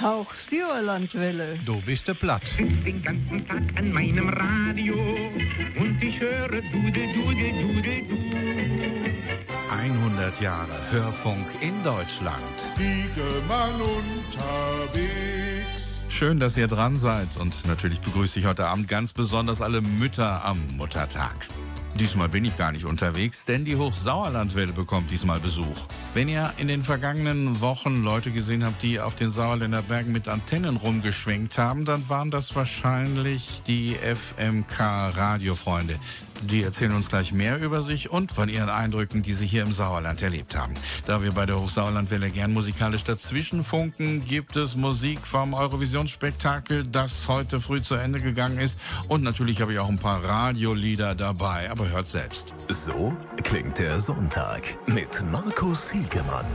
Hauch Sauerlandwelle. Du bist der platt. sitz den ganzen Tag an meinem Radio und ich höre Dudel, Dudel, Dudel, Dudel. 100 Jahre Hörfunk in Deutschland. Spiegelmann unterwegs. Schön, dass ihr dran seid und natürlich begrüße ich heute Abend ganz besonders alle Mütter am Muttertag. Diesmal bin ich gar nicht unterwegs, denn die Hochsauerlandwelle bekommt diesmal Besuch. Wenn ihr in den vergangenen Wochen Leute gesehen habt, die auf den Sauerländer Bergen mit Antennen rumgeschwenkt haben, dann waren das wahrscheinlich die FMK-Radiofreunde. Die erzählen uns gleich mehr über sich und von ihren Eindrücken, die sie hier im Sauerland erlebt haben. Da wir bei der Hochsauerlandwelle gern musikalisch dazwischenfunken, gibt es Musik vom Eurovisionsspektakel, das heute früh zu Ende gegangen ist. Und natürlich habe ich auch ein paar Radiolieder dabei, aber hört selbst. So klingt der Sonntag mit Markus Hiegemann.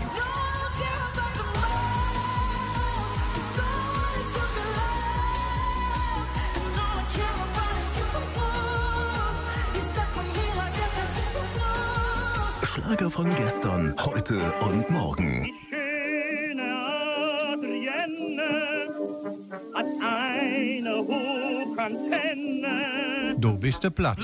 Schlager von gestern, heute und morgen. schöne Adrienne hat eine Hochantenne. Du bist der platt.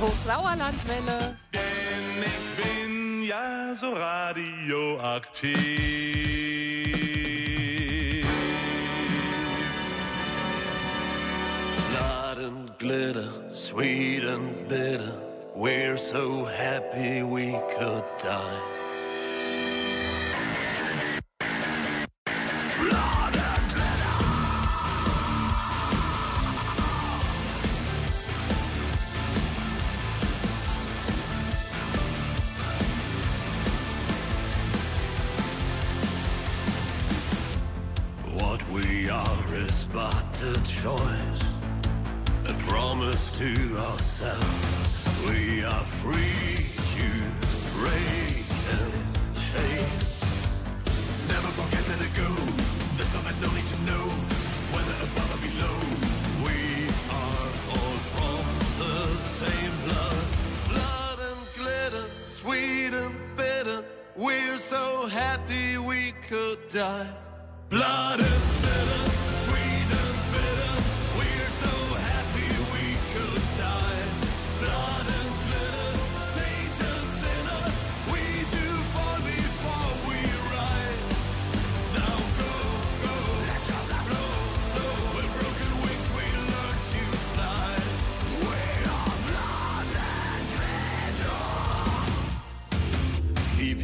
Hochsauerlandwelle. Denn ich bin ja so radioaktiv. Blood and glitter, sweet and bitter. We're so happy we could die.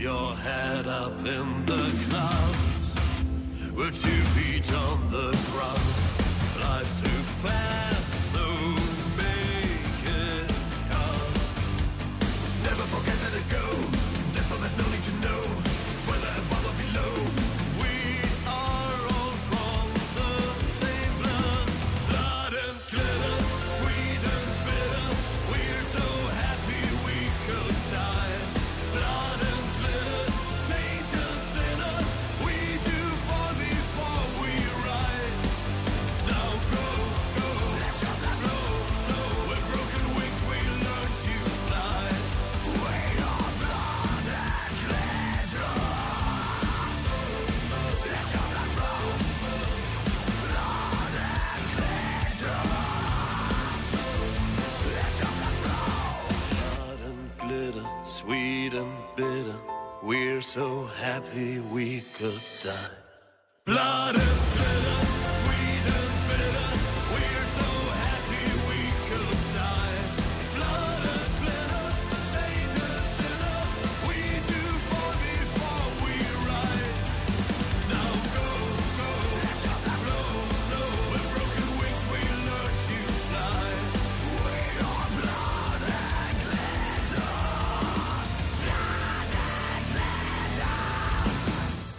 Your head up in the clouds. With two feet on the ground. Life's too fast,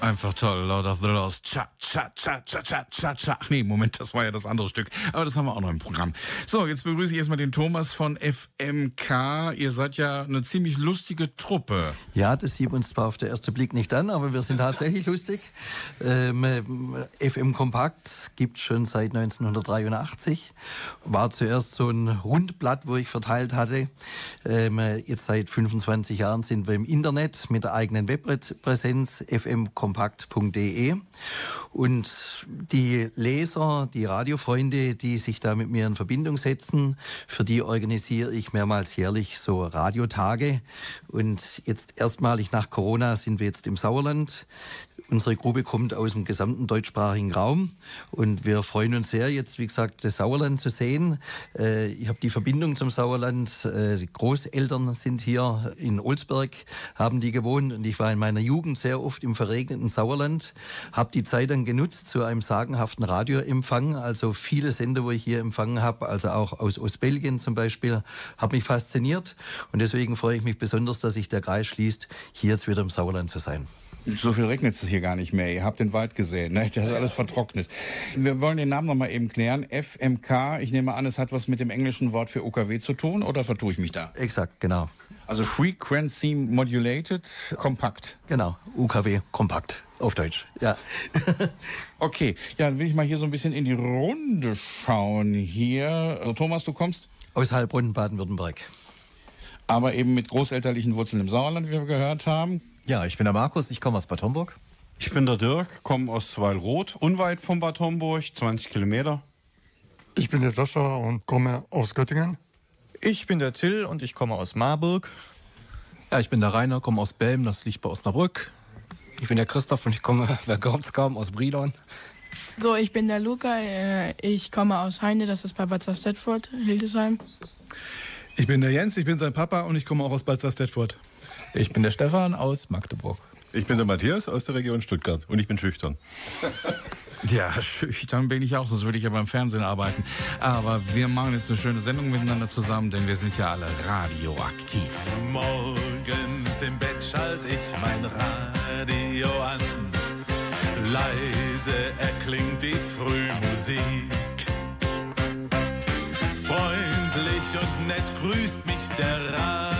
Einfach toll, Lord of the Lost. Cha, cha, cha, cha, cha, cha, cha. Ach nee, Moment, das war ja das andere Stück. Aber das haben wir auch noch im Programm. So, jetzt begrüße ich erstmal den Thomas von FMK. Ihr seid ja eine ziemlich lustige Truppe. Ja, das sieht uns zwar auf den ersten Blick nicht an, aber wir sind tatsächlich lustig. Ähm, FM Kompakt gibt schon seit 1983. War zuerst so ein Rundblatt, wo ich verteilt hatte. Ähm, jetzt seit 25 Jahren sind wir im Internet mit der eigenen Webpräsenz fmkompakt.de. Und die Leser, die Radiofreunde, die sich da mit mir in Verbindung setzen, für die organisiere ich mehrmals jährlich so Radiotage. Und jetzt erstmalig nach Corona sind wir jetzt im Sauerland. Unsere Gruppe kommt aus dem gesamten deutschsprachigen Raum und wir freuen uns sehr, jetzt wie gesagt das Sauerland zu sehen. Äh, ich habe die Verbindung zum Sauerland. Äh, die Großeltern sind hier in Olsberg, haben die gewohnt und ich war in meiner Jugend sehr oft im verregneten Sauerland, habe die Zeit dann genutzt zu einem sagenhaften Radioempfang, also viele Sender, wo ich hier empfangen habe, also auch aus Ostbelgien zum Beispiel, hat mich fasziniert und deswegen freue ich mich besonders, dass sich der Kreis schließt, hier jetzt wieder im Sauerland zu sein. So viel regnet es hier gar nicht mehr. Ihr habt den Wald gesehen, ne? Das ist alles vertrocknet. Wir wollen den Namen noch mal eben klären. FMK, ich nehme an, es hat was mit dem englischen Wort für UKW zu tun, oder vertue ich mich da? Exakt, genau. Also Frequency Modulated Kompakt. Genau, UKW Kompakt auf Deutsch. Ja. okay, ja, dann will ich mal hier so ein bisschen in die Runde schauen hier. Also, Thomas, du kommst? Aus Heilbronn, Baden-Württemberg. Aber eben mit großelterlichen Wurzeln im Sauerland, wie wir gehört haben. Ja, ich bin der Markus, ich komme aus Bad Homburg. Ich bin der Dirk, komme aus Zweilroth, unweit von Bad Homburg, 20 Kilometer. Ich bin der Sascha und komme aus Göttingen. Ich bin der Till und ich komme aus Marburg. Ja, ich bin der Rainer, komme aus Belm, das liegt bei Osnabrück. Ich bin der Christoph und ich komme, wer glaubt's kaum, aus Brilon. So, ich bin der Luca, äh, ich komme aus Heine, das ist bei Bad Stettfurt, Hildesheim. Ich bin der Jens, ich bin sein Papa und ich komme auch aus Bad Stettfurt. Ich bin der Stefan aus Magdeburg. Ich bin der Matthias aus der Region Stuttgart und ich bin schüchtern. Ja, schüchtern bin ich auch, sonst würde ich ja beim Fernsehen arbeiten. Aber wir machen jetzt eine schöne Sendung miteinander zusammen, denn wir sind ja alle radioaktiv. Morgens im Bett schalt ich mein Radio an. Leise erklingt die Frühmusik. Freundlich und nett grüßt mich der Radiomann.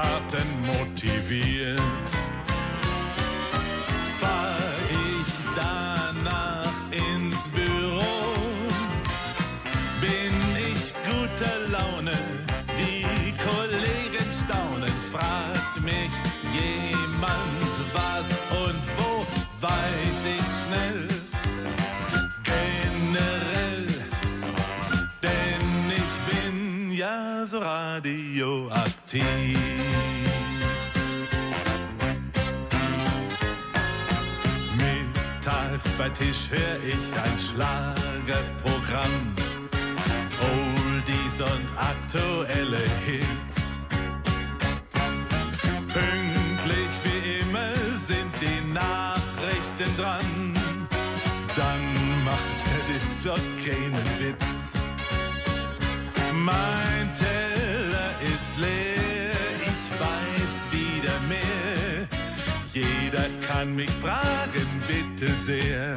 Taten motiviert. Fahr ich danach ins Büro, bin ich guter Laune, die Kollegen staunen, fragt mich jemand was und wo, weiß ich schnell generell, denn ich bin ja so radioaktiv. Mittags bei Tisch hör ich ein Schlagerprogramm, Oldies und aktuelle Hits. Pünktlich wie immer sind die Nachrichten dran dann macht der Disc-Jockey einen Witz. Mein Kann mich fragen, bitte sehr.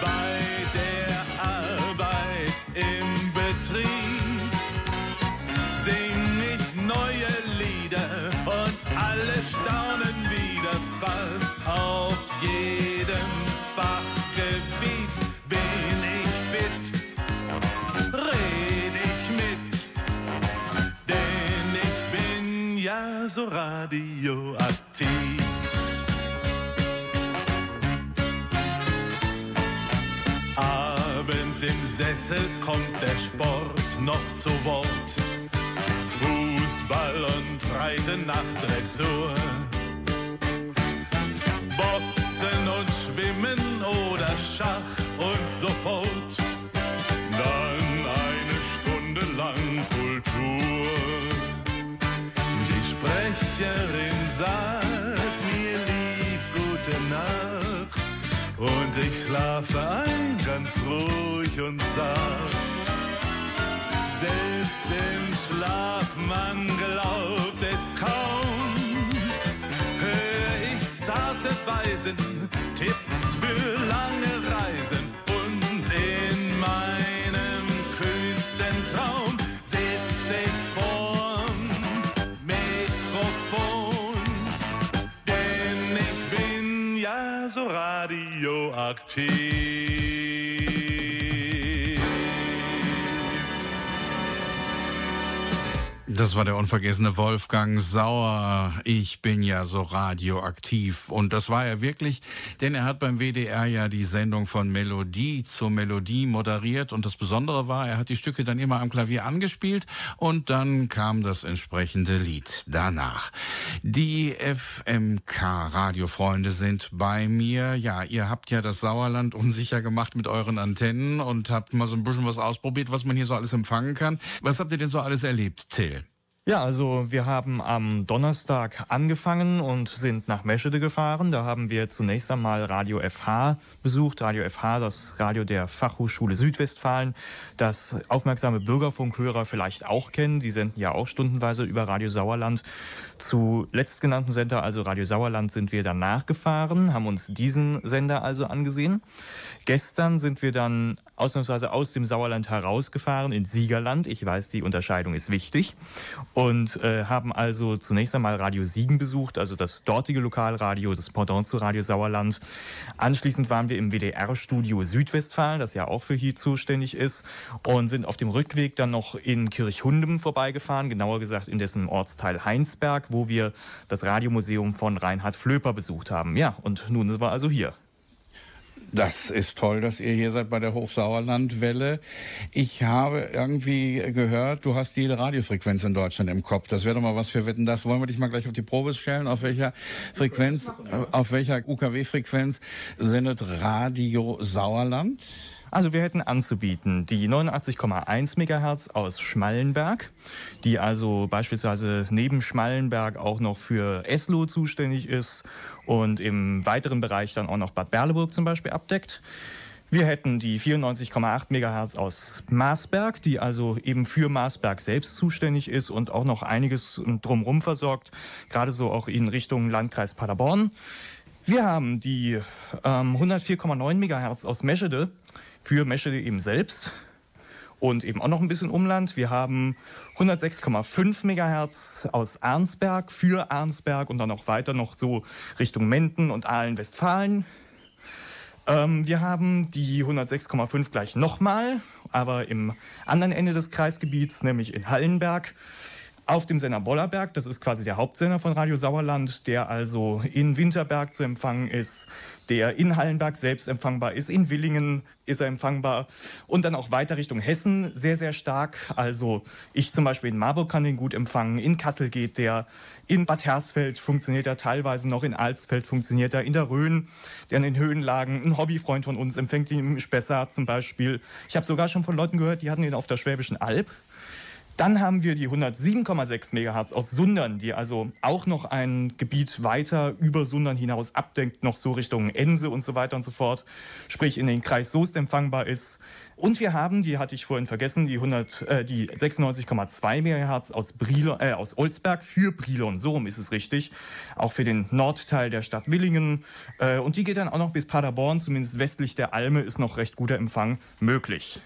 Bei der Arbeit im Betrieb sing ich neue Lieder und alle staunen wieder fast auf jedem bin ja so radioaktiv. Abends im Sessel kommt der Sport noch zu Wort. Fußball und breite Nachtdressur. Boxen schlafe ein, ganz ruhig und zart. Selbst im Schlaf, man glaubt es kaum, hör ich zarte Weisen, Tipps für lange Reisen radioaktiv. Das war der unvergessene Wolfgang Sauer. Ich bin ja so radioaktiv. Und das war er wirklich, denn er hat beim WDR ja die Sendung von Melodie zu Melodie moderiert. Und das Besondere war, er hat die Stücke dann immer am Klavier angespielt und dann kam das entsprechende Lied danach. Die FMK-Radiofreunde sind bei mir. Ja, ihr habt ja das Sauerland unsicher gemacht mit euren Antennen und habt mal so ein bisschen was ausprobiert, was man hier so alles empfangen kann. Was habt ihr denn so alles erlebt, Till? Ja, also wir haben am Donnerstag angefangen und sind nach Meschede gefahren. Da haben wir zunächst einmal Radio FH besucht. Radio FH, das Radio der Fachhochschule Südwestfalen, das aufmerksame Bürgerfunkhörer vielleicht auch kennen. Die senden ja auch stundenweise über Radio Sauerland. Zu letztgenannten Sender, also Radio Sauerland, sind wir dann nachgefahren, haben uns diesen Sender also angesehen. Gestern sind wir dann ausnahmsweise aus dem Sauerland herausgefahren ins Siegerland. Ich weiß, die Unterscheidung ist wichtig. Und äh, haben also zunächst einmal Radio Siegen besucht, also das dortige Lokalradio, das Pendant zu Radio Sauerland. Anschließend waren wir im WDR-Studio Südwestfalen, das ja auch für hier zuständig ist, und sind auf dem Rückweg dann noch in Kirchhundem vorbeigefahren, genauer gesagt in dessen Ortsteil Heinsberg, wo wir das Radiomuseum von Reinhard Flöper besucht haben. Ja, und nun sind wir also hier. Das ist toll, dass ihr hier seid bei der Hochsauerlandwelle. Ich habe irgendwie gehört, du hast jede Radiofrequenz in Deutschland im Kopf. Das wäre doch mal was für Wetten. Das wollen wir dich mal gleich auf die Probe stellen. Auf welcher Frequenz, auf welcher UKW-Frequenz sendet Radio Sauerland? Also wir hätten anzubieten die 89,1 Megahertz aus Schmallenberg, die also beispielsweise neben Schmallenberg auch noch für Esloh zuständig ist und im weiteren Bereich dann auch noch Bad Berleburg zum Beispiel abdeckt. Wir hätten die 94,8 Megahertz aus Marsberg, die also eben für Marsberg selbst zuständig ist und auch noch einiges drumherum versorgt, gerade so auch in Richtung Landkreis Paderborn. Wir haben die ähm, 104,9 Megahertz aus Meschede, für Meschede eben selbst und eben auch noch ein bisschen Umland. Wir haben 106,5 Megahertz aus Arnsberg für Arnsberg und dann auch weiter noch so Richtung Menden und Aalen-Westfalen. Ähm, wir haben die 106,5 gleich nochmal, aber im anderen Ende des Kreisgebiets, nämlich in Hallenberg. Auf dem Sender Bollerberg, das ist quasi der Hauptsender von Radio Sauerland, der also in Winterberg zu empfangen ist, der in Hallenberg selbst empfangbar ist, in Willingen ist er empfangbar und dann auch weiter Richtung Hessen sehr, sehr stark. Also ich zum Beispiel in Marburg kann den gut empfangen, in Kassel geht der, in Bad Hersfeld funktioniert er teilweise noch, in Alsfeld funktioniert er, in der Rhön, der in den Höhenlagen, ein Hobbyfreund von uns empfängt ihn im Spessart zum Beispiel. Ich habe sogar schon von Leuten gehört, die hatten ihn auf der Schwäbischen Alb. Dann haben wir die 107,6 Megahertz aus Sundern, die also auch noch ein Gebiet weiter über Sundern hinaus abdenkt, noch so Richtung Ense und so weiter und so fort, sprich in den Kreis Soest empfangbar ist. Und wir haben, die hatte ich vorhin vergessen, die, 100, äh, die 96,2 Megahertz aus, Brilon, äh, aus Olsberg für Brilon, so rum ist es richtig, auch für den Nordteil der Stadt Willingen. Äh, und die geht dann auch noch bis Paderborn, zumindest westlich der Alme ist noch recht guter Empfang möglich.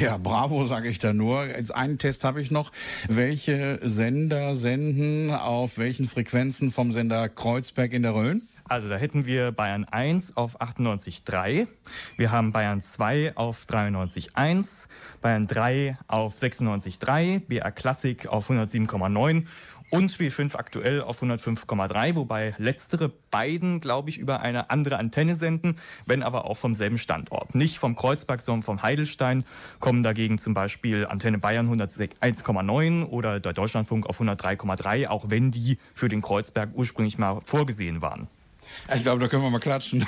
Ja, bravo, sage ich da nur. Jetzt einen Test habe ich noch. Welche Sender senden auf welchen Frequenzen vom Sender Kreuzberg in der Rhön? Also da hätten wir Bayern 1 auf 98,3, wir haben Bayern 2 auf 93,1, Bayern 3 auf 96,3, BR Classic auf 107,9 und B5 aktuell auf 105,3, wobei letztere beiden, glaube ich, über eine andere Antenne senden, wenn aber auch vom selben Standort. Nicht vom Kreuzberg, sondern vom Heidelstein kommen dagegen zum Beispiel Antenne Bayern 101,9 oder der Deutschlandfunk auf 103,3, auch wenn die für den Kreuzberg ursprünglich mal vorgesehen waren. Ich glaube, da können wir mal klatschen.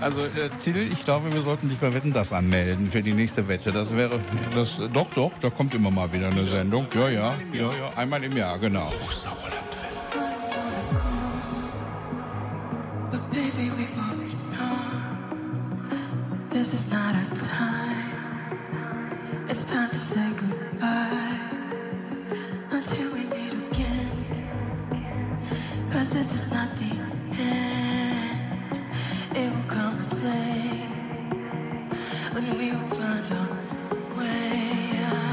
Also äh, Till, ich glaube, wir sollten dich bei Wetten das anmelden für die nächste Wette. Das wäre das doch doch, da kommt immer mal wieder eine Sendung. Ja, ja, ja, ja, einmal im Jahr, genau. This is not our time. It's time to say goodbye until we meet again. Cause this is not the end. It will come a day when we will find our way. Violence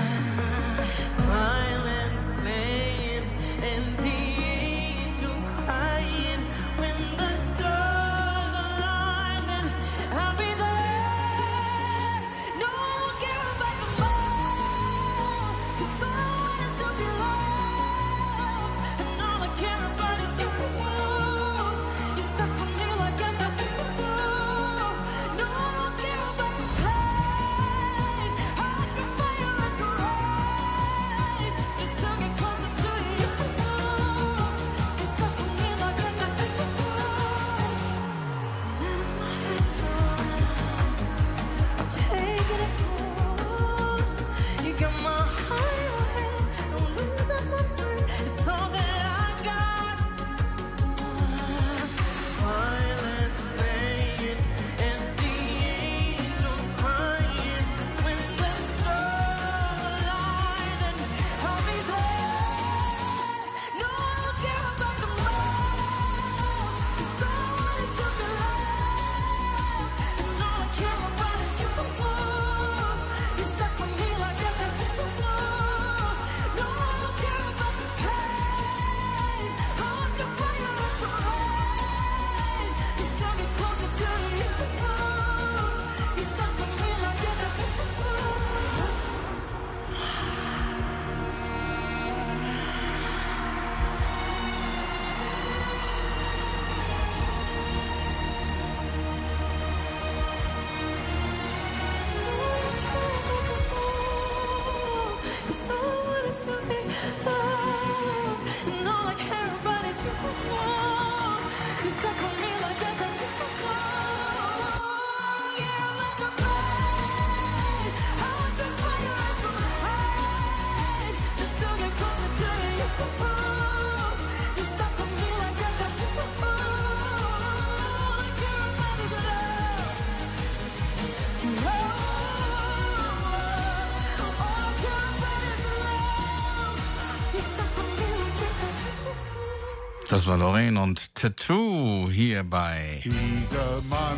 Das war Lorraine und Tattoo hier bei Fliegemann,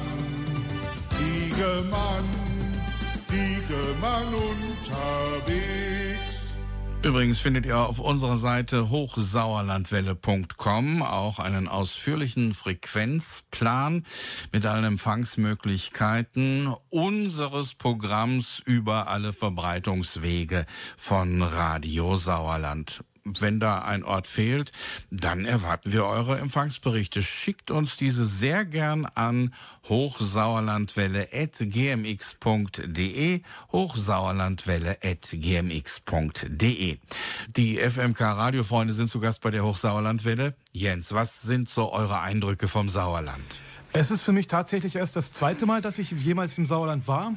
Fliegemann, Fliegemann unterwegs. Übrigens findet ihr auf unserer Seite hochsauerlandwelle.com auch einen ausführlichen Frequenzplan mit allen Empfangsmöglichkeiten unseres Programms über alle Verbreitungswege von Radio Sauerland. Wenn da ein Ort fehlt, dann erwarten wir eure Empfangsberichte. Schickt uns diese sehr gern an hochsauerlandwelle.gmx.de hochsauerlandwelle.gmx.de Die FMK Radiofreunde sind zu Gast bei der Hochsauerlandwelle. Jens, was sind so eure Eindrücke vom Sauerland? Es ist für mich tatsächlich erst das zweite Mal, dass ich jemals im Sauerland war.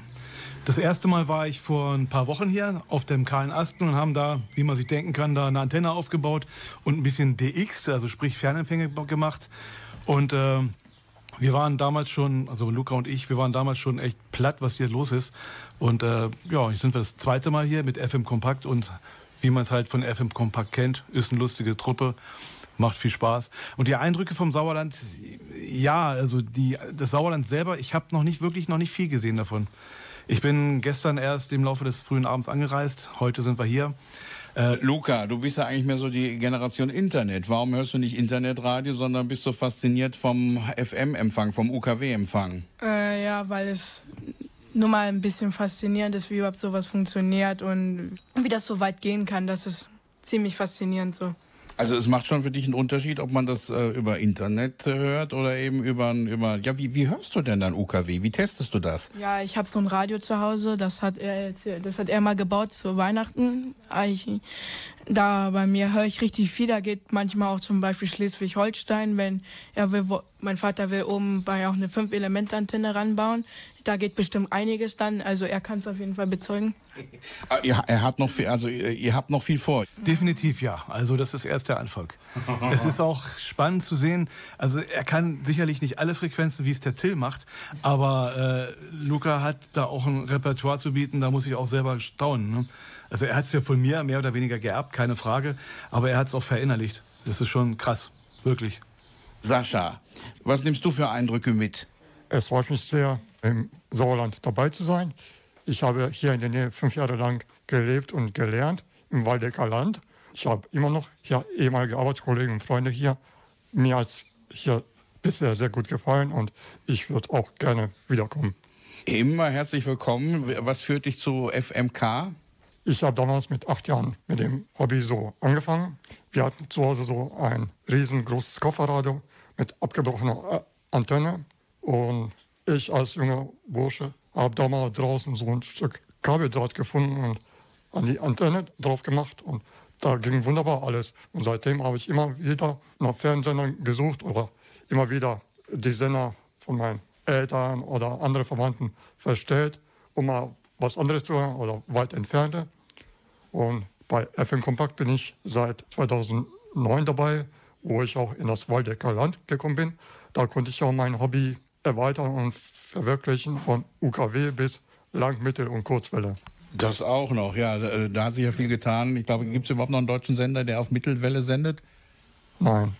Das erste Mal war ich vor ein paar Wochen hier auf dem Kahlen Asten und haben da, wie man sich denken kann, da eine Antenne aufgebaut und ein bisschen DX, also sprich Fernempfänge gemacht. Und äh, wir waren damals schon, also Luca und ich, wir waren damals schon echt platt, was hier los ist. Und äh, ja, jetzt sind wir das zweite Mal hier mit FM Kompakt und wie man es halt von FM Kompakt kennt, ist eine lustige Truppe. Macht viel Spaß. Und die Eindrücke vom Sauerland, ja, also die, das Sauerland selber, ich habe noch nicht wirklich noch nicht viel gesehen davon. Ich bin gestern erst im Laufe des frühen Abends angereist. Heute sind wir hier. Äh, Luca, du bist ja eigentlich mehr so die Generation Internet. Warum hörst du nicht Internetradio, sondern bist so fasziniert vom FM-Empfang, vom UKW-Empfang? Äh, ja, weil es nur mal ein bisschen faszinierend ist, wie überhaupt sowas funktioniert und wie das so weit gehen kann. Das ist ziemlich faszinierend so. Also es macht schon für dich einen Unterschied, ob man das äh, über Internet äh, hört oder eben über, über ja, wie, wie hörst du denn dann UKW? Wie testest du das? Ja, ich habe so ein Radio zu Hause, das hat er, das hat er mal gebaut zu Weihnachten. Ich, da bei mir höre ich richtig viel, da geht manchmal auch zum Beispiel Schleswig-Holstein, wenn er will, mein Vater will oben bei auch eine 5-Element-Antenne ranbauen, da geht bestimmt einiges dann. Also er kann es auf jeden Fall bezeugen. Ah, ihr, er hat noch viel, also ihr, ihr habt noch viel vor. Definitiv ja. Also das ist erst der Anfang. es ist auch spannend zu sehen. Also er kann sicherlich nicht alle Frequenzen, wie es der Till macht, aber äh, Luca hat da auch ein Repertoire zu bieten. Da muss ich auch selber staunen. Ne? Also er hat es ja von mir mehr oder weniger geerbt, keine Frage. Aber er hat es auch verinnerlicht. Das ist schon krass, wirklich. Sascha, was nimmst du für Eindrücke mit? Es freut mich sehr, im Sauerland dabei zu sein. Ich habe hier in der Nähe fünf Jahre lang gelebt und gelernt, im Waldecker Land. Ich habe immer noch hier ehemalige Arbeitskollegen und Freunde hier. Mir hat es hier bisher sehr gut gefallen und ich würde auch gerne wiederkommen. Immer herzlich willkommen. Was führt dich zu FMK? Ich habe damals mit acht Jahren mit dem Hobby so angefangen. Wir hatten zu Hause so ein riesengroßes Kofferradio mit abgebrochener äh, Antenne. Und ich als junger Bursche habe da mal draußen so ein Stück Kabeldraht gefunden und an die Antenne drauf gemacht. Und da ging wunderbar alles. Und seitdem habe ich immer wieder nach Fernsehsendern gesucht oder immer wieder die Sender von meinen Eltern oder andere Verwandten verstellt, um mal was anderes zu hören oder weit entfernte. Und bei FM Kompakt bin ich seit 2009 dabei, wo ich auch in das Waldecker Land gekommen bin. Da konnte ich auch mein Hobby erweitern und verwirklichen von UKW bis Lang-, Mittel- und Kurzwelle. Das auch noch, ja. Da, da hat sich ja viel getan. Ich glaube, gibt es überhaupt noch einen deutschen Sender, der auf Mittelwelle sendet? Nein.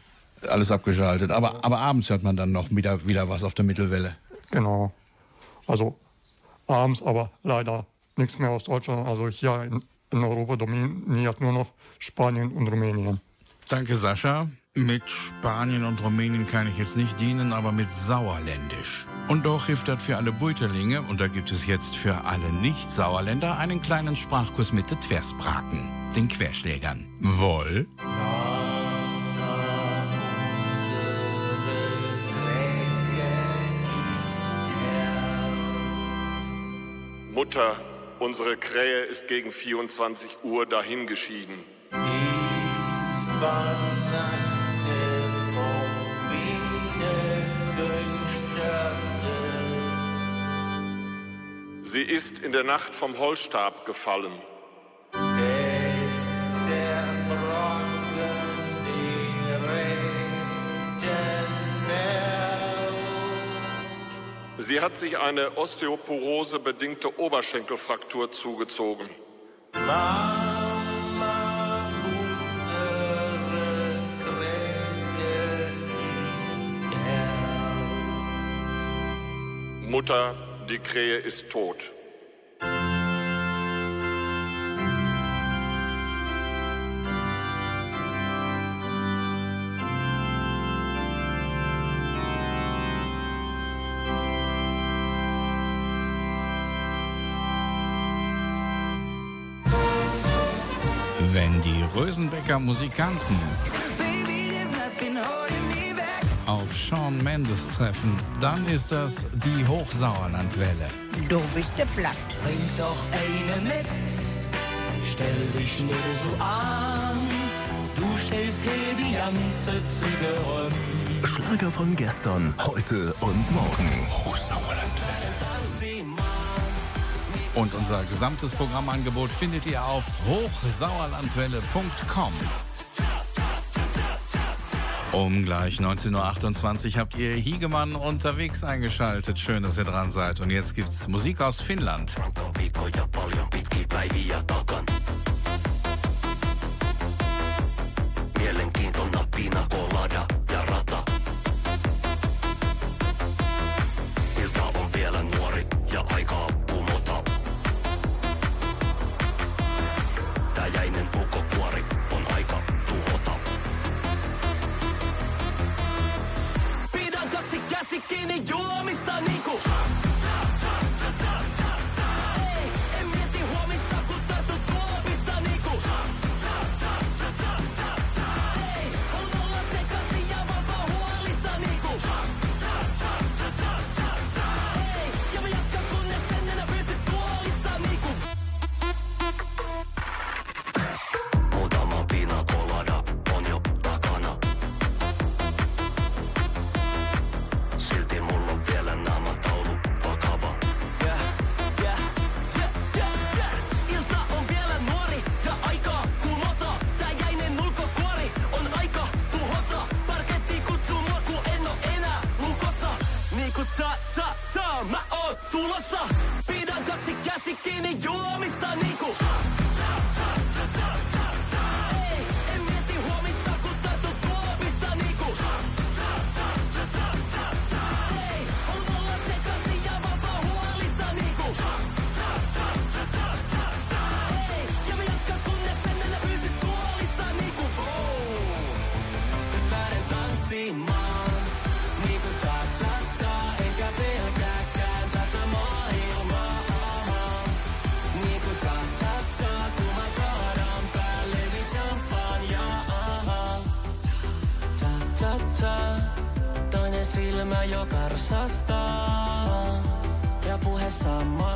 Alles abgeschaltet. Aber, aber abends hört man dann noch wieder, wieder was auf der Mittelwelle. Genau. Also abends aber leider nichts mehr aus Deutschland. Also hier in, in Europa dominiert nur noch Spanien und Rumänien. Danke, Sascha. Mit Spanien und Rumänien kann ich jetzt nicht dienen, aber mit Sauerländisch. Und doch hilft das für alle Beuterlinge und da gibt es jetzt für alle Nicht-Sauerländer einen kleinen Sprachkurs mit den Tverspraken, den Querschlägern. Woll? Mutter, unsere Krähe ist gegen 24 Uhr dahingeschieden. Sie ist in der Nacht vom Holzstab gefallen. Sie hat sich eine Osteoporose-bedingte Oberschenkelfraktur zugezogen. Mutter, die Krähe ist tot. Wenn die Rösenbecker Musikanten auf Sean Mendes treffen, dann ist das die Hochsauerlandwelle. Du bist der Platt. Trink doch eine mit. Stell dich nicht so an. Du stellst hier die ganze Züge rum. Schlager von gestern, heute und morgen. Hochsauerlandwelle. Und unser gesamtes Programmangebot findet ihr auf hochsauerlandwelle.com. Um gleich 19.28 Uhr habt ihr Hiegemann unterwegs eingeschaltet. Schön, dass ihr dran seid. Und jetzt gibt's Musik aus Finnland. Mielenkiintona pina kaasasta ja puhe sama.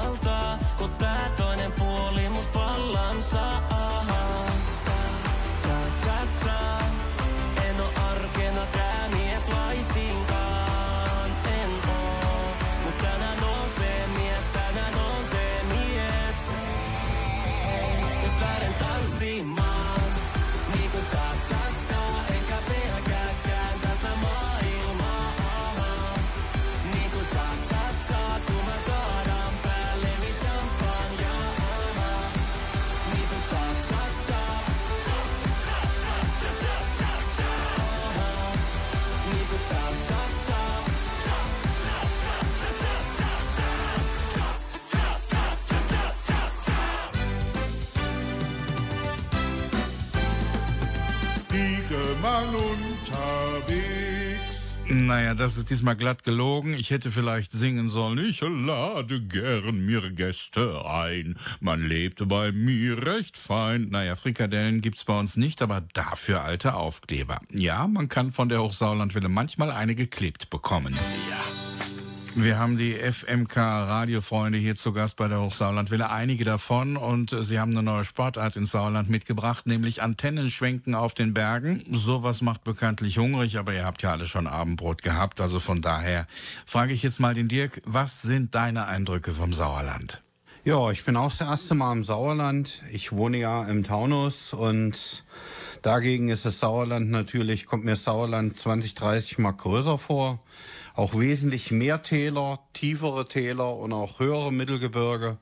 Naja, das ist diesmal glatt gelogen. Ich hätte vielleicht singen sollen. Ich lade gern mir Gäste ein. Man lebt bei mir recht fein. Naja, Frikadellen gibt's bei uns nicht, aber dafür alte Aufkleber. Ja, man kann von der Hochsauerlandwelle manchmal eine geklebt bekommen. Ja. Wir haben die FMK-Radiofreunde hier zu Gast bei der Hochsauerlandwelle, einige davon. Und äh, sie haben eine neue Sportart ins Sauerland mitgebracht, nämlich Antennenschwenken auf den Bergen. Sowas macht bekanntlich hungrig, aber ihr habt ja alle schon Abendbrot gehabt. Also von daher frage ich jetzt mal den Dirk, was sind deine Eindrücke vom Sauerland? Ja, ich bin auch das erste Mal im Sauerland. Ich wohne ja im Taunus und dagegen ist das Sauerland natürlich, kommt mir das Sauerland 20, 30 Mal größer vor. Auch wesentlich mehr Täler, tiefere Täler und auch höhere Mittelgebirge.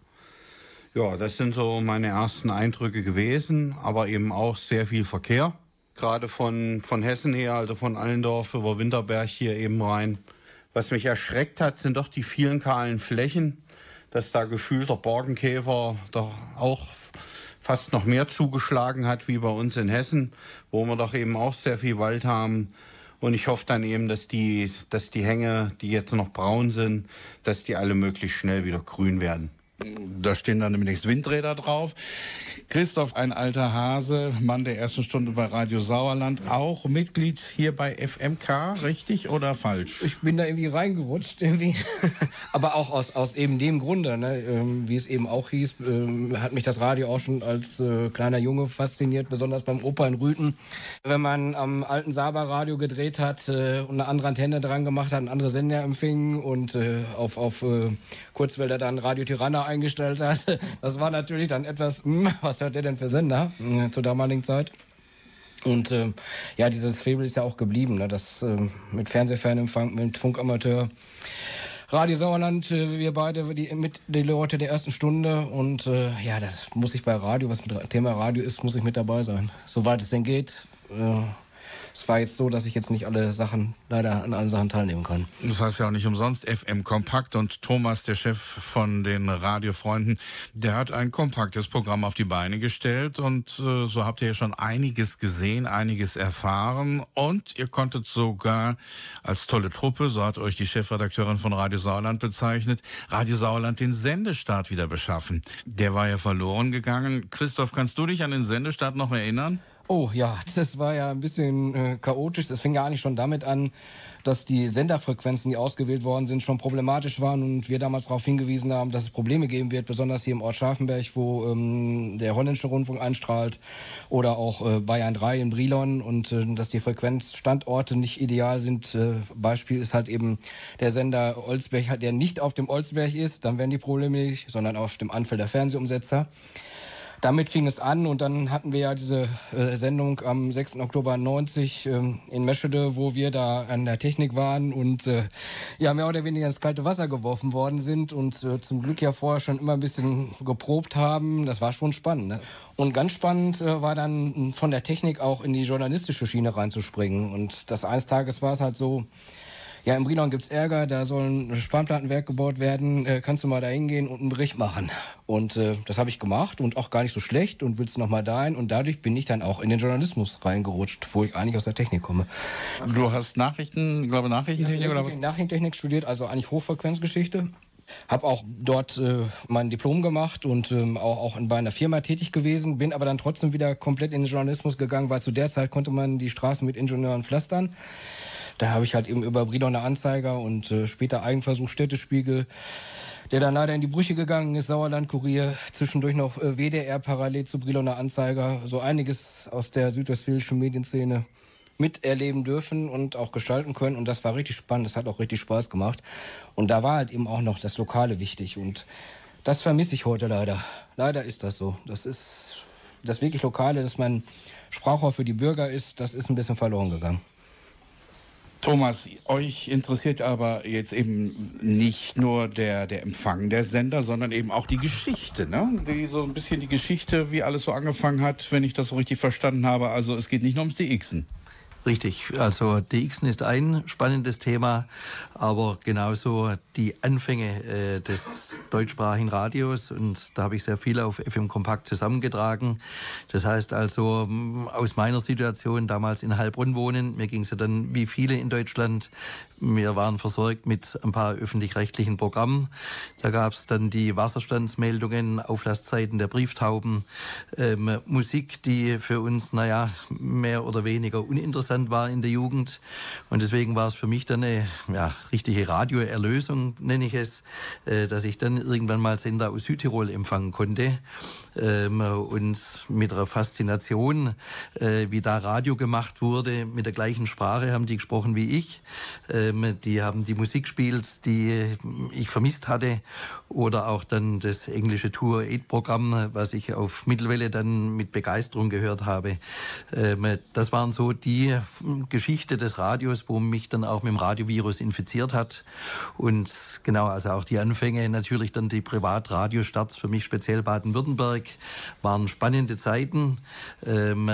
Ja, das sind so meine ersten Eindrücke gewesen, aber eben auch sehr viel Verkehr. Gerade von, von Hessen her, also von Allendorf über Winterberg hier eben rein. Was mich erschreckt hat, sind doch die vielen kahlen Flächen, dass da gefühlt der Borkenkäfer doch auch fast noch mehr zugeschlagen hat wie bei uns in Hessen, wo wir doch eben auch sehr viel Wald haben. Und ich hoffe dann eben, dass die, dass die Hänge, die jetzt noch braun sind, dass die alle möglichst schnell wieder grün werden. Da stehen dann demnächst Windräder drauf. Christoph, ein alter Hase, Mann der ersten Stunde bei Radio Sauerland, auch Mitglied hier bei FMK, richtig oder falsch? Ich bin da irgendwie reingerutscht, irgendwie. Aber auch aus, aus eben dem Grunde, ne? ähm, wie es eben auch hieß, ähm, hat mich das Radio auch schon als äh, kleiner Junge fasziniert, besonders beim Opa in Rüten. Wenn man am alten Saba-Radio gedreht hat äh, und eine andere Antenne dran gemacht hat, andere Sender empfing und äh, auf, auf äh, Kurzwälder dann Radio Tirana eingestellt hat, das war natürlich dann etwas, hm, was hört der denn für Sender äh, zur damaligen Zeit? Und ähm, ja, dieses Faible ist ja auch geblieben, ne? das ähm, mit Fernsehfernempfang, mit Funkamateur. Radio Sauerland, äh, wir beide die, mit die Leute der ersten Stunde und äh, ja, das muss ich bei Radio, was mit Thema Radio ist, muss ich mit dabei sein, soweit es denn geht. Äh, es war jetzt so, dass ich jetzt nicht alle Sachen, leider an allen Sachen teilnehmen kann. Das heißt ja auch nicht umsonst FM Kompakt und Thomas, der Chef von den Radiofreunden, der hat ein kompaktes Programm auf die Beine gestellt und äh, so habt ihr ja schon einiges gesehen, einiges erfahren und ihr konntet sogar als tolle Truppe, so hat euch die Chefredakteurin von Radio Sauerland bezeichnet, Radio Sauerland den Sendestart wieder beschaffen. Der war ja verloren gegangen. Christoph, kannst du dich an den Sendestart noch erinnern? Oh ja, das war ja ein bisschen äh, chaotisch. Das fing gar nicht schon damit an, dass die Senderfrequenzen, die ausgewählt worden sind, schon problematisch waren und wir damals darauf hingewiesen haben, dass es Probleme geben wird, besonders hier im Ort Scharfenberg, wo ähm, der holländische Rundfunk einstrahlt oder auch äh, Bayern 3 in Brilon und äh, dass die Frequenzstandorte nicht ideal sind. Äh, Beispiel ist halt eben der Sender Olsberg, der nicht auf dem Olsberg ist, dann wären die Probleme nicht, sondern auf dem Anfelder Fernsehumsetzer. Damit fing es an und dann hatten wir ja diese äh, Sendung am 6. Oktober 90 ähm, in Meschede, wo wir da an der Technik waren und äh, ja mehr oder weniger ins kalte Wasser geworfen worden sind und äh, zum Glück ja vorher schon immer ein bisschen geprobt haben. Das war schon spannend. Ne? Und ganz spannend äh, war dann von der Technik auch in die journalistische Schiene reinzuspringen. Und das eines Tages war es halt so, ja, im Brilon gibt's Ärger, da soll ein Spanplattenwerk gebaut werden, äh, kannst du mal da hingehen und einen Bericht machen. Und äh, das habe ich gemacht und auch gar nicht so schlecht und willst noch mal dahin. Und dadurch bin ich dann auch in den Journalismus reingerutscht, wo ich eigentlich aus der Technik komme. Du hast Nachrichten, ich glaube Nachrichtentechnik oder was? Nachrichtentechnik studiert, also eigentlich Hochfrequenzgeschichte. Hab auch dort äh, mein Diplom gemacht und ähm, auch, auch in, bei einer Firma tätig gewesen, bin aber dann trotzdem wieder komplett in den Journalismus gegangen, weil zu der Zeit konnte man die Straßen mit Ingenieuren pflastern. Da habe ich halt eben über Bridoner Anzeiger und äh, später Eigenversuch Städtespiegel, der dann leider in die Brüche gegangen ist, Sauerland-Kurier, zwischendurch noch äh, WDR parallel zu Briloner Anzeiger, so einiges aus der südwestfälischen Medienszene miterleben dürfen und auch gestalten können. Und das war richtig spannend, das hat auch richtig Spaß gemacht. Und da war halt eben auch noch das Lokale wichtig. Und das vermisse ich heute leider. Leider ist das so. Das ist das wirklich Lokale, dass man Sprachrohr für die Bürger ist, das ist ein bisschen verloren gegangen. Thomas, euch interessiert aber jetzt eben nicht nur der, der Empfang der Sender, sondern eben auch die Geschichte, ne? Die, so ein bisschen die Geschichte, wie alles so angefangen hat, wenn ich das so richtig verstanden habe. Also es geht nicht nur ums DXen. Richtig, also DXen ist ein spannendes Thema, aber genauso die Anfänge äh, des deutschsprachigen Radios und da habe ich sehr viel auf FM Kompakt zusammengetragen. Das heißt also m, aus meiner Situation damals in Heilbronn wohnen, mir ging es ja dann wie viele in Deutschland, wir waren versorgt mit ein paar öffentlich-rechtlichen Programmen. Da gab es dann die Wasserstandsmeldungen, Auflastzeiten der Brieftauben, ähm, Musik, die für uns, naja, mehr oder weniger uninteressant war in der Jugend. Und deswegen war es für mich dann eine ja, richtige Radioerlösung, nenne ich es, äh, dass ich dann irgendwann mal Sender aus Südtirol empfangen konnte. Ähm, und mit einer Faszination, äh, wie da Radio gemacht wurde, mit der gleichen Sprache haben die gesprochen wie ich. Ähm, die haben die Musik gespielt, die ich vermisst hatte. Oder auch dann das englische Tour 8 Programm, was ich auf Mittelwelle dann mit Begeisterung gehört habe. Ähm, das waren so die Geschichte des Radios, wo mich dann auch mit dem Radiovirus infiziert hat. Und genau, also auch die Anfänge, natürlich dann die Privatradiostarts für mich speziell Baden-Württemberg, waren spannende Zeiten. Ähm,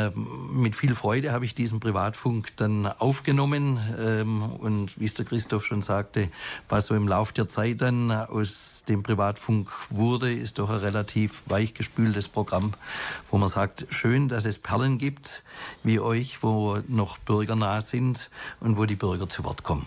mit viel Freude habe ich diesen Privatfunk dann aufgenommen. Ähm, und wie es der Christoph schon sagte, was so im Lauf der Zeit dann aus dem Privatfunk wurde, ist doch ein relativ weichgespültes Programm, wo man sagt, schön, dass es Perlen gibt wie euch, wo noch bürgernah sind und wo die Bürger zu Wort kommen.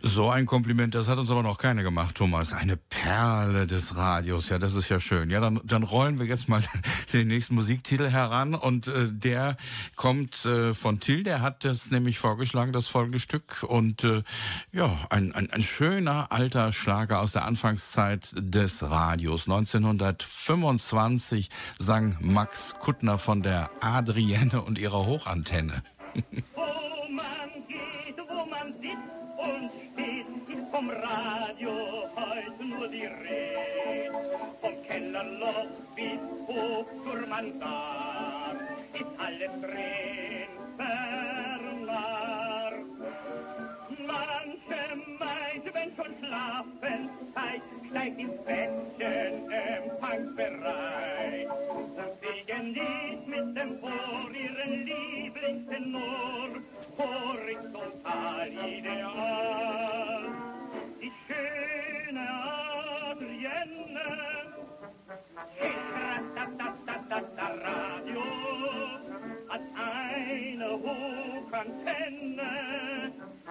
So ein Kompliment, das hat uns aber noch keiner gemacht, Thomas. Eine Perle des Radios, ja, das ist ja schön. Ja, dann, dann rollen wir jetzt mal den nächsten Musiktitel heran und äh, der kommt äh, von Till, der hat das nämlich vorgeschlagen, das Folgestück und äh, ja, ein, ein, ein schöner alter Schlager aus der Anfangszeit des Radios. 1925 sang Max Kuttner von der Adrienne und ihrer Hochantenne. Wo man geht, wo man sitzt und steht, ist vom Radio heute nur die Rede. Vom Kellerloch bis hoch zur Mansard ist alles drin vernarrt. Wenn schon Schlafenszeit, steigt ins Bettchen empfangsbereit. Und sie genießt mit dem Chor ihren Lieblingstenor, horizontal ideal. Die schöne Adrienne, Radio, hat eine Hochantenne.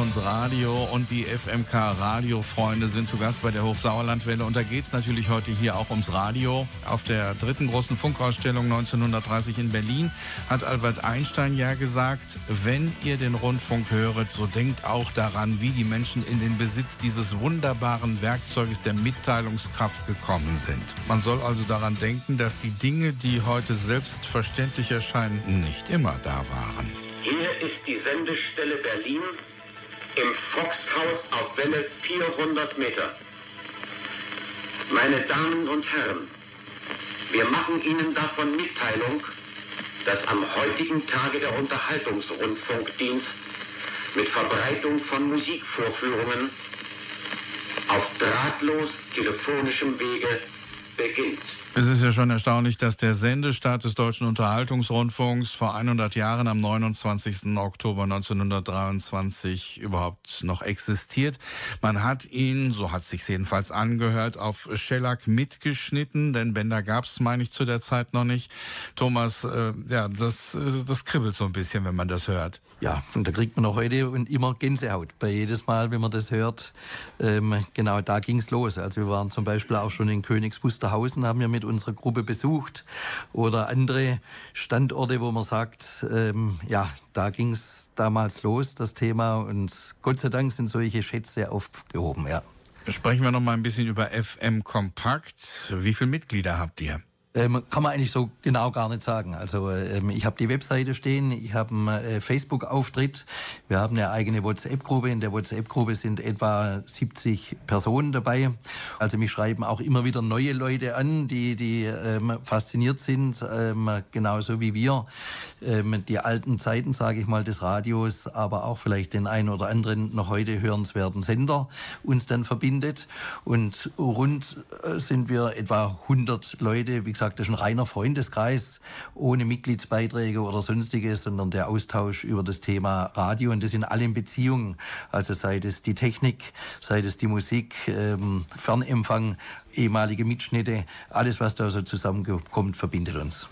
und Radio und die FMK Radiofreunde sind zu Gast bei der Hochsauerlandwelle und da geht es natürlich heute hier auch ums Radio. Auf der dritten großen Funkausstellung 1930 in Berlin hat Albert Einstein ja gesagt, wenn ihr den Rundfunk höret, so denkt auch daran, wie die Menschen in den Besitz dieses wunderbaren Werkzeuges der Mitteilungskraft gekommen sind. Man soll also daran denken, dass die Dinge, die heute selbstverständlich erscheinen, nicht immer da waren. Hier ist die Sendestelle Berlin im Foxhaus auf Welle 400 Meter. Meine Damen und Herren, wir machen Ihnen davon Mitteilung, dass am heutigen Tage der Unterhaltungsrundfunkdienst mit Verbreitung von Musikvorführungen auf drahtlos telefonischem Wege beginnt. Es ist ja schon erstaunlich, dass der Sendestart des Deutschen Unterhaltungsrundfunks vor 100 Jahren am 29. Oktober 1923 überhaupt noch existiert. Man hat ihn, so hat sich jedenfalls angehört, auf Shellac mitgeschnitten, denn Bänder gab es, meine ich, zu der Zeit noch nicht. Thomas, äh, ja, das, äh, das kribbelt so ein bisschen, wenn man das hört. Ja, und da kriegt man auch heute und immer Gänsehaut. Bei jedes Mal, wenn man das hört, ähm, genau da ging's los. Also wir waren zum Beispiel auch schon in Königs Wusterhausen, haben wir mit unserer Gruppe besucht. Oder andere Standorte, wo man sagt, ähm, ja, da ging's damals los, das Thema. Und Gott sei Dank sind solche Schätze aufgehoben, ja. Sprechen wir noch mal ein bisschen über FM Kompakt. Wie viele Mitglieder habt ihr? Ähm, kann man eigentlich so genau gar nicht sagen. Also ähm, ich habe die Webseite stehen, ich habe einen äh, Facebook-Auftritt, wir haben eine eigene WhatsApp-Gruppe. In der WhatsApp-Gruppe sind etwa 70 Personen dabei. Also mich schreiben auch immer wieder neue Leute an, die, die ähm, fasziniert sind, ähm, genauso wie wir. Ähm, die alten Zeiten, sage ich mal, des Radios, aber auch vielleicht den einen oder anderen noch heute hörenswerten Sender uns dann verbindet. Und rund äh, sind wir etwa 100 Leute, wie gesagt, ist ein reiner Freundeskreis, ohne Mitgliedsbeiträge oder sonstiges, sondern der Austausch über das Thema Radio und das in allen Beziehungen. Also sei es die Technik, sei es die Musik, ähm, Fernempfang, ehemalige Mitschnitte, alles, was da so zusammenkommt, verbindet uns.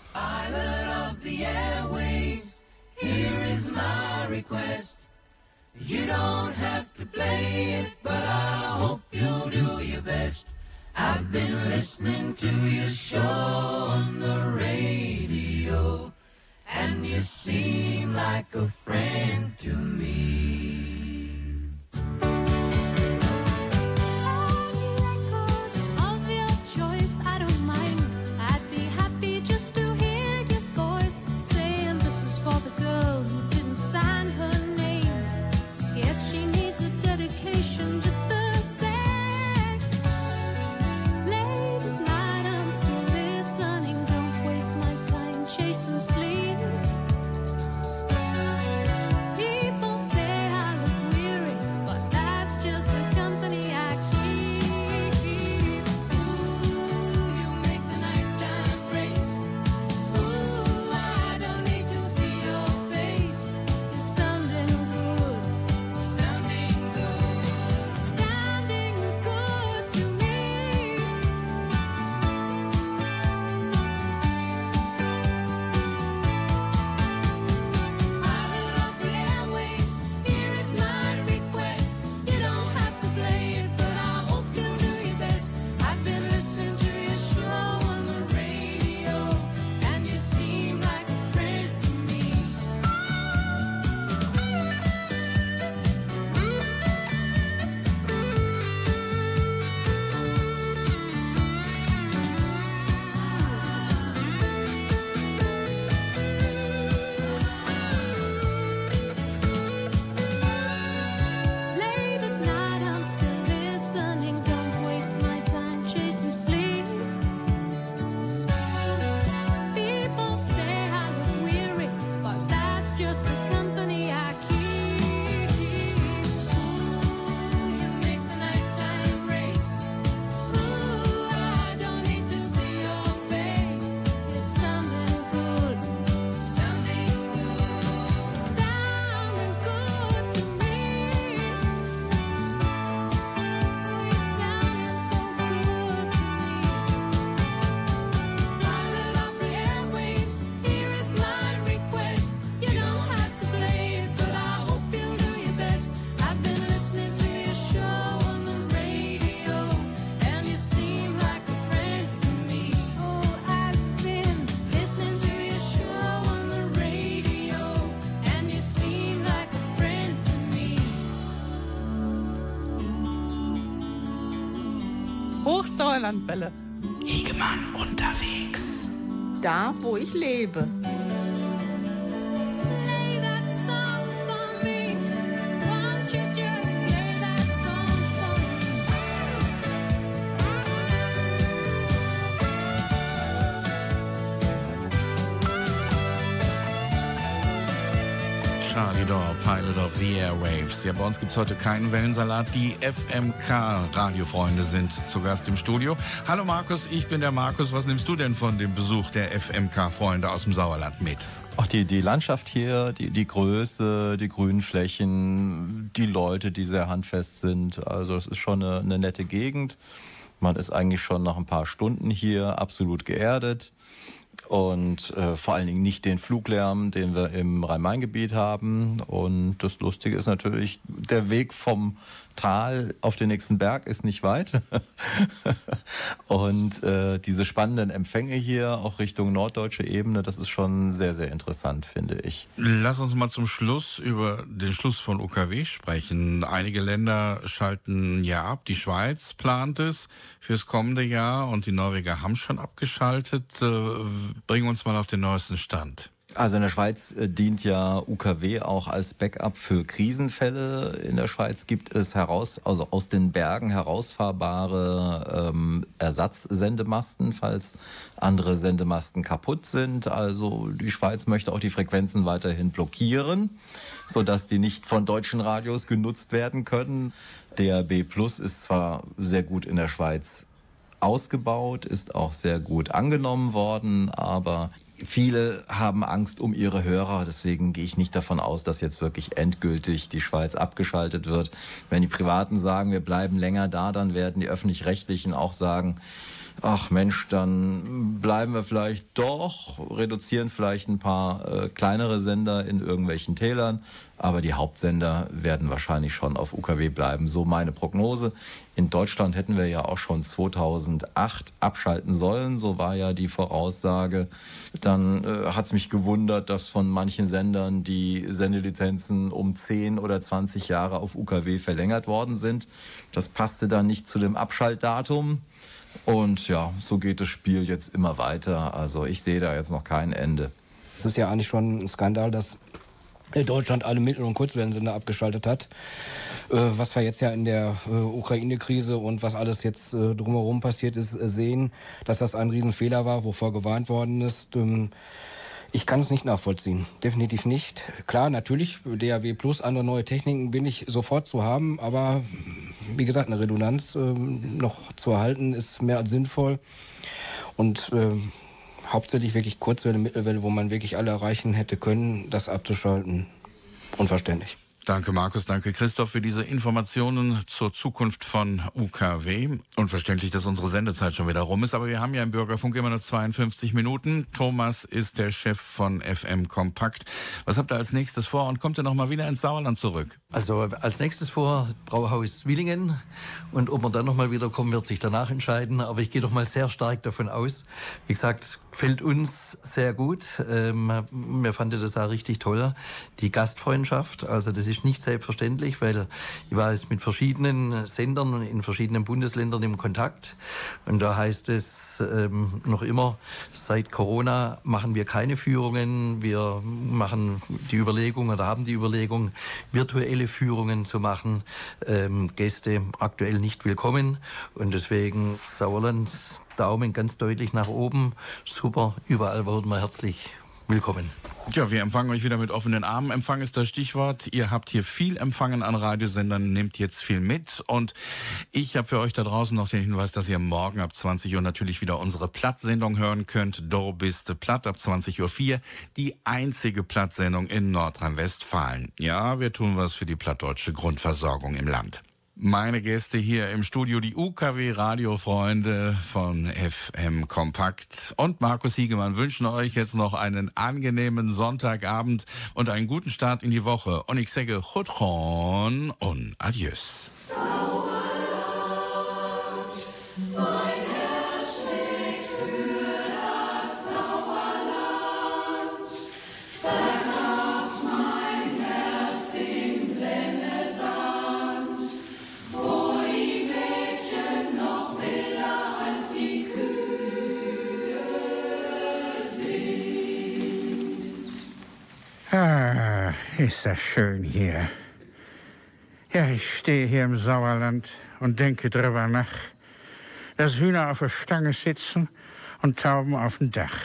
Here is my request. You don't have to play it, but I hope you'll do your best. I've been listening to your show on the radio, and you seem like a friend to me. Hochsauerlandwelle. Hegemann unterwegs. Da, wo ich lebe. The Airwaves. Ja, bei uns gibt es heute keinen Wellensalat. Die FMK-Radiofreunde sind zu Gast im Studio. Hallo Markus, ich bin der Markus. Was nimmst du denn von dem Besuch der FMK-Freunde aus dem Sauerland mit? Auch die, die Landschaft hier, die, die Größe, die grünen Flächen, die Leute, die sehr handfest sind. Also es ist schon eine, eine nette Gegend. Man ist eigentlich schon nach ein paar Stunden hier absolut geerdet und äh, vor allen Dingen nicht den Fluglärm, den wir im Rhein-Main-Gebiet haben. Und das Lustige ist natürlich, der Weg vom Tal auf den nächsten Berg ist nicht weit. und äh, diese spannenden Empfänge hier, auch Richtung norddeutsche Ebene, das ist schon sehr, sehr interessant, finde ich. Lass uns mal zum Schluss über den Schluss von UKW sprechen. Einige Länder schalten ja ab. Die Schweiz plant es fürs kommende Jahr und die Norweger haben schon abgeschaltet. Äh, Bring uns mal auf den neuesten Stand. Also in der Schweiz äh, dient ja UKW auch als Backup für Krisenfälle. In der Schweiz gibt es heraus, also aus den Bergen herausfahrbare ähm, Ersatzsendemasten, falls andere Sendemasten kaputt sind. Also die Schweiz möchte auch die Frequenzen weiterhin blockieren, sodass die nicht von deutschen Radios genutzt werden können. DAB Plus ist zwar sehr gut in der Schweiz ausgebaut, ist auch sehr gut angenommen worden, aber viele haben Angst um ihre Hörer. Deswegen gehe ich nicht davon aus, dass jetzt wirklich endgültig die Schweiz abgeschaltet wird. Wenn die Privaten sagen, wir bleiben länger da, dann werden die öffentlich-rechtlichen auch sagen, ach Mensch, dann bleiben wir vielleicht doch, reduzieren vielleicht ein paar äh, kleinere Sender in irgendwelchen Tälern, aber die Hauptsender werden wahrscheinlich schon auf UKW bleiben. So meine Prognose. In Deutschland hätten wir ja auch schon 2008 abschalten sollen, so war ja die Voraussage. Dann äh, hat es mich gewundert, dass von manchen Sendern die Sendelizenzen um 10 oder 20 Jahre auf UKW verlängert worden sind. Das passte dann nicht zu dem Abschaltdatum. Und ja, so geht das Spiel jetzt immer weiter. Also ich sehe da jetzt noch kein Ende. Es ist ja eigentlich schon ein Skandal, dass Deutschland alle Mittel- und Kurzwellensender abgeschaltet hat. Äh, was wir jetzt ja in der äh, Ukraine-Krise und was alles jetzt äh, drumherum passiert ist, sehen, dass das ein Riesenfehler war, wovor gewarnt worden ist. Ich kann es nicht nachvollziehen. Definitiv nicht. Klar, natürlich, DAW Plus, andere neue Techniken bin ich sofort zu haben, aber wie gesagt, eine Redundanz ähm, noch zu erhalten ist mehr als sinnvoll. Und ähm, hauptsächlich wirklich Kurzwelle, Mittelwelle, wo man wirklich alle erreichen hätte können, das abzuschalten, unverständlich. Danke Markus, danke Christoph für diese Informationen zur Zukunft von UKW. Unverständlich, dass unsere Sendezeit schon wieder rum ist, aber wir haben ja im Bürgerfunk immer nur 52 Minuten. Thomas ist der Chef von FM Kompakt. Was habt ihr als nächstes vor und kommt ihr noch mal wieder ins Sauerland zurück? Also als nächstes vor Brauhaus Willingen und ob wir dann nochmal wiederkommen, wird sich danach entscheiden. Aber ich gehe doch mal sehr stark davon aus. Wie gesagt, gefällt uns sehr gut. Ähm, wir fanden das auch richtig toll. Die Gastfreundschaft, also das ist nicht selbstverständlich, weil ich war jetzt mit verschiedenen Sendern in verschiedenen Bundesländern im Kontakt. Und da heißt es ähm, noch immer, seit Corona machen wir keine Führungen. Wir machen die Überlegung oder haben die Überlegung, virtuelle Führungen zu machen. Ähm, Gäste aktuell nicht willkommen. Und deswegen Sauerland Daumen ganz deutlich nach oben. Super, überall wurden wir herzlich willkommen. Ja, wir empfangen euch wieder mit offenen Armen. Empfang ist das Stichwort. Ihr habt hier viel empfangen an Radiosendern, nehmt jetzt viel mit. Und ich habe für euch da draußen noch den Hinweis, dass ihr morgen ab 20 Uhr natürlich wieder unsere Plattsendung hören könnt. Do biste platt ab 20.04 Uhr. Die einzige Plattsendung in Nordrhein-Westfalen. Ja, wir tun was für die plattdeutsche Grundversorgung im Land. Meine Gäste hier im Studio, die UKW Radiofreunde von FM Kompakt und Markus Hiegemann wünschen euch jetzt noch einen angenehmen Sonntagabend und einen guten Start in die Woche. Und ich sage Chutron und Adios. Ah, ist das schön hier. Ja, ich stehe hier im Sauerland und denke drüber nach, dass Hühner auf der Stange sitzen und Tauben auf dem Dach.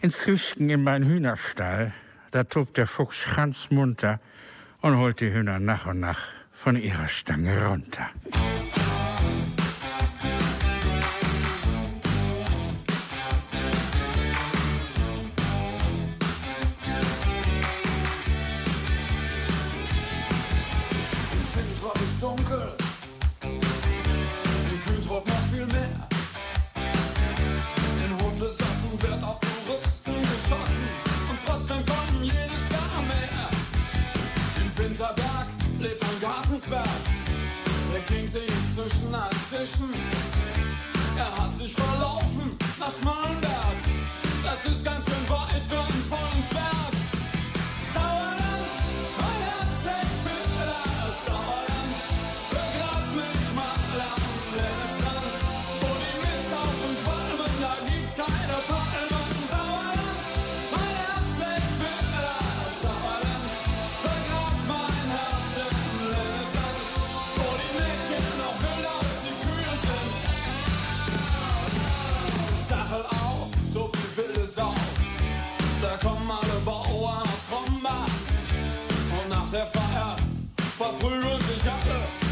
Inzwischen in mein Hühnerstall, da tobt der Fuchs ganz munter und holt die Hühner nach und nach von ihrer Stange runter. Gartenzwerg, der King sich inzwischen ein Fischen. Er hat sich verlaufen nach Schmalenberg, das ist ganz schön weit für einen vollen Zwerg. Shut up.